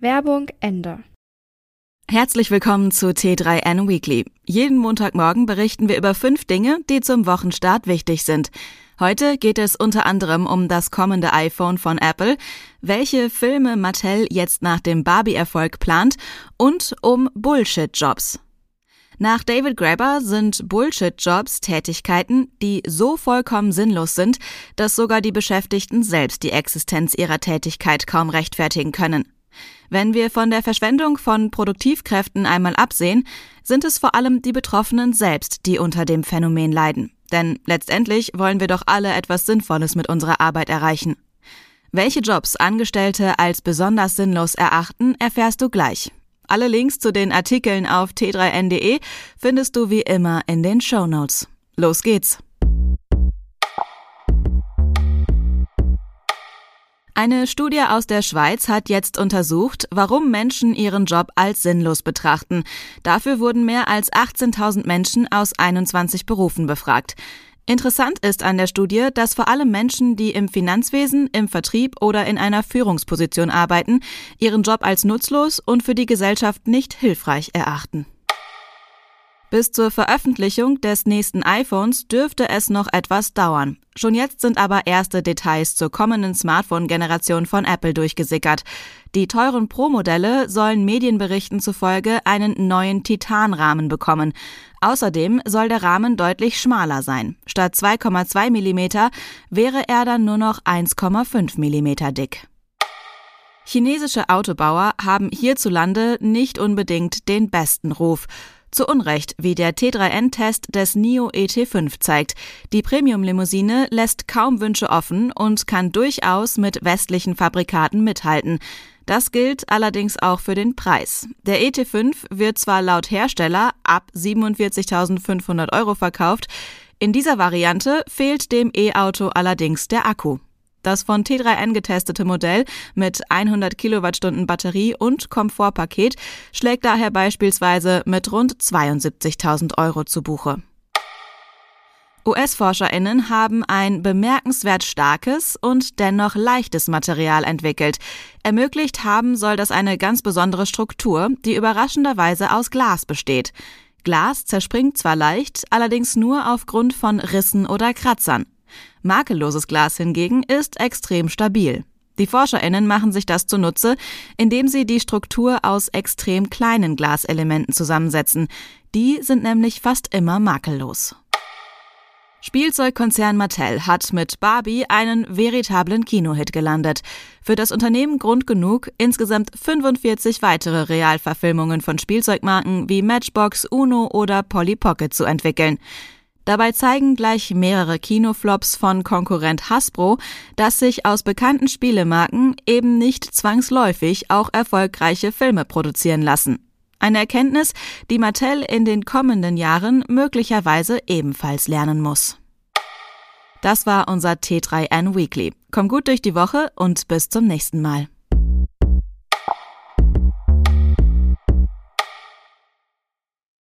Werbung Ende. Herzlich willkommen zu T3N Weekly. Jeden Montagmorgen berichten wir über fünf Dinge, die zum Wochenstart wichtig sind. Heute geht es unter anderem um das kommende iPhone von Apple, welche Filme Mattel jetzt nach dem Barbie-Erfolg plant und um Bullshit-Jobs. Nach David Graeber sind Bullshit-Jobs Tätigkeiten, die so vollkommen sinnlos sind, dass sogar die Beschäftigten selbst die Existenz ihrer Tätigkeit kaum rechtfertigen können. Wenn wir von der Verschwendung von Produktivkräften einmal absehen, sind es vor allem die Betroffenen selbst, die unter dem Phänomen leiden. Denn letztendlich wollen wir doch alle etwas Sinnvolles mit unserer Arbeit erreichen. Welche Jobs Angestellte als besonders sinnlos erachten, erfährst du gleich. Alle Links zu den Artikeln auf t3n.de findest du wie immer in den Show Notes. Los geht's! Eine Studie aus der Schweiz hat jetzt untersucht, warum Menschen ihren Job als sinnlos betrachten. Dafür wurden mehr als 18.000 Menschen aus 21 Berufen befragt. Interessant ist an der Studie, dass vor allem Menschen, die im Finanzwesen, im Vertrieb oder in einer Führungsposition arbeiten, ihren Job als nutzlos und für die Gesellschaft nicht hilfreich erachten. Bis zur Veröffentlichung des nächsten iPhones dürfte es noch etwas dauern. Schon jetzt sind aber erste Details zur kommenden Smartphone-Generation von Apple durchgesickert. Die teuren Pro-Modelle sollen Medienberichten zufolge einen neuen Titanrahmen bekommen. Außerdem soll der Rahmen deutlich schmaler sein. Statt 2,2 mm wäre er dann nur noch 1,5 mm dick. Chinesische Autobauer haben hierzulande nicht unbedingt den besten Ruf. Zu Unrecht, wie der T3N-Test des NIO ET5 zeigt. Die Premium-Limousine lässt kaum Wünsche offen und kann durchaus mit westlichen Fabrikaten mithalten. Das gilt allerdings auch für den Preis. Der ET5 wird zwar laut Hersteller ab 47.500 Euro verkauft, in dieser Variante fehlt dem E-Auto allerdings der Akku. Das von T3N getestete Modell mit 100 Kilowattstunden Batterie und Komfortpaket schlägt daher beispielsweise mit rund 72.000 Euro zu Buche. US-ForscherInnen haben ein bemerkenswert starkes und dennoch leichtes Material entwickelt. Ermöglicht haben soll das eine ganz besondere Struktur, die überraschenderweise aus Glas besteht. Glas zerspringt zwar leicht, allerdings nur aufgrund von Rissen oder Kratzern. Makelloses Glas hingegen ist extrem stabil. Die ForscherInnen machen sich das zunutze, indem sie die Struktur aus extrem kleinen Glaselementen zusammensetzen. Die sind nämlich fast immer makellos. Spielzeugkonzern Mattel hat mit Barbie einen veritablen Kinohit gelandet. Für das Unternehmen Grund genug, insgesamt 45 weitere Realverfilmungen von Spielzeugmarken wie Matchbox, Uno oder Polly Pocket zu entwickeln. Dabei zeigen gleich mehrere Kinoflops von Konkurrent Hasbro, dass sich aus bekannten Spielemarken eben nicht zwangsläufig auch erfolgreiche Filme produzieren lassen. Eine Erkenntnis, die Mattel in den kommenden Jahren möglicherweise ebenfalls lernen muss. Das war unser T3N Weekly. Komm gut durch die Woche und bis zum nächsten Mal.